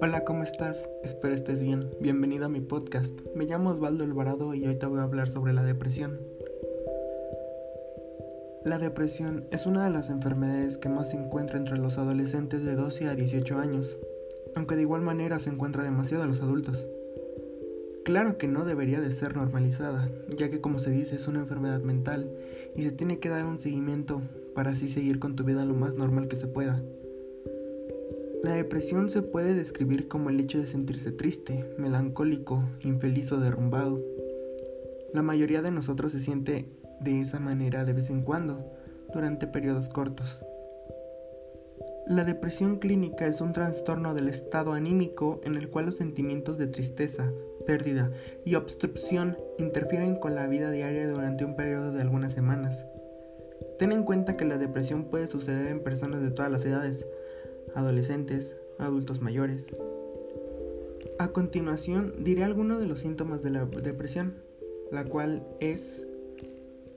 Hola, ¿cómo estás? Espero estés bien. Bienvenido a mi podcast. Me llamo Osvaldo Alvarado y hoy te voy a hablar sobre la depresión. La depresión es una de las enfermedades que más se encuentra entre los adolescentes de 12 a 18 años, aunque de igual manera se encuentra demasiado en los adultos. Claro que no debería de ser normalizada, ya que como se dice es una enfermedad mental y se tiene que dar un seguimiento para así seguir con tu vida lo más normal que se pueda. La depresión se puede describir como el hecho de sentirse triste, melancólico, infeliz o derrumbado. La mayoría de nosotros se siente de esa manera de vez en cuando, durante periodos cortos. La depresión clínica es un trastorno del estado anímico en el cual los sentimientos de tristeza, pérdida y obstrucción interfieren con la vida diaria durante un periodo de algunas semanas. Ten en cuenta que la depresión puede suceder en personas de todas las edades, adolescentes, adultos mayores. A continuación diré algunos de los síntomas de la depresión, la cual es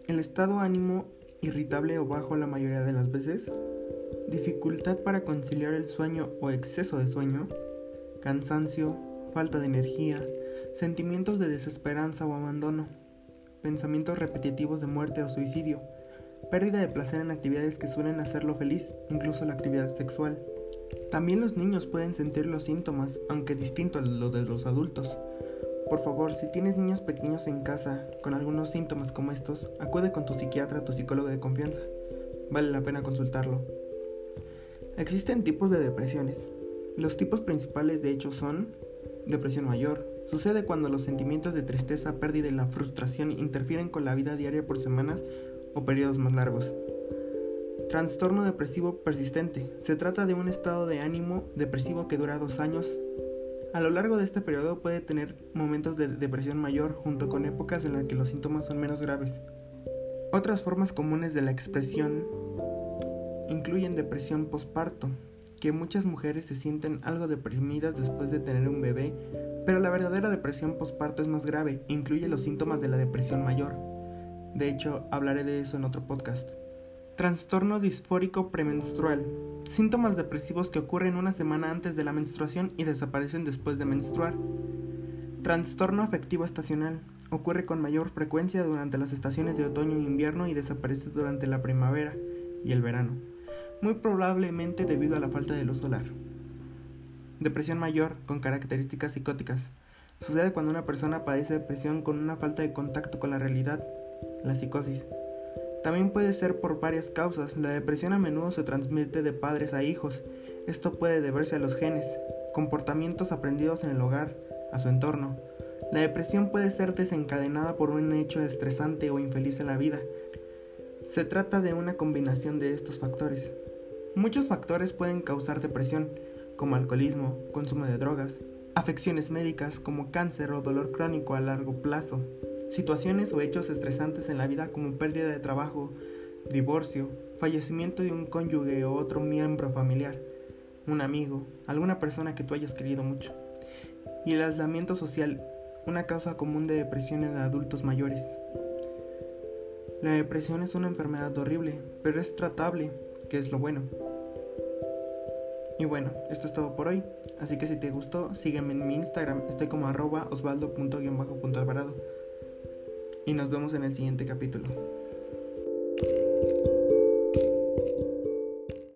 el estado ánimo irritable o bajo la mayoría de las veces, dificultad para conciliar el sueño o exceso de sueño, cansancio, falta de energía, sentimientos de desesperanza o abandono, pensamientos repetitivos de muerte o suicidio, pérdida de placer en actividades que suelen hacerlo feliz, incluso la actividad sexual. También los niños pueden sentir los síntomas, aunque distinto a los de los adultos. Por favor, si tienes niños pequeños en casa con algunos síntomas como estos, acude con tu psiquiatra o tu psicólogo de confianza. Vale la pena consultarlo. Existen tipos de depresiones. Los tipos principales de hecho son depresión mayor. Sucede cuando los sentimientos de tristeza, pérdida y la frustración interfieren con la vida diaria por semanas o periodos más largos. Trastorno depresivo persistente. Se trata de un estado de ánimo depresivo que dura dos años. A lo largo de este periodo puede tener momentos de depresión mayor junto con épocas en las que los síntomas son menos graves. Otras formas comunes de la expresión incluyen depresión postparto, que muchas mujeres se sienten algo deprimidas después de tener un bebé, pero la verdadera depresión postparto es más grave incluye los síntomas de la depresión mayor. De hecho, hablaré de eso en otro podcast. Trastorno disfórico premenstrual. Síntomas depresivos que ocurren una semana antes de la menstruación y desaparecen después de menstruar. Trastorno afectivo estacional. Ocurre con mayor frecuencia durante las estaciones de otoño e invierno y desaparece durante la primavera y el verano muy probablemente debido a la falta de luz solar. Depresión mayor con características psicóticas. Sucede cuando una persona padece depresión con una falta de contacto con la realidad, la psicosis. También puede ser por varias causas. La depresión a menudo se transmite de padres a hijos. Esto puede deberse a los genes, comportamientos aprendidos en el hogar, a su entorno. La depresión puede ser desencadenada por un hecho estresante o infeliz en la vida. Se trata de una combinación de estos factores. Muchos factores pueden causar depresión, como alcoholismo, consumo de drogas, afecciones médicas como cáncer o dolor crónico a largo plazo, situaciones o hechos estresantes en la vida como pérdida de trabajo, divorcio, fallecimiento de un cónyuge o otro miembro familiar, un amigo, alguna persona que tú hayas querido mucho. Y el aislamiento social, una causa común de depresión en adultos mayores. La depresión es una enfermedad horrible, pero es tratable, que es lo bueno. Y bueno, esto es todo por hoy. Así que si te gustó, sígueme en mi Instagram. Estoy como arroba osvaldo.alvarado. Y nos vemos en el siguiente capítulo.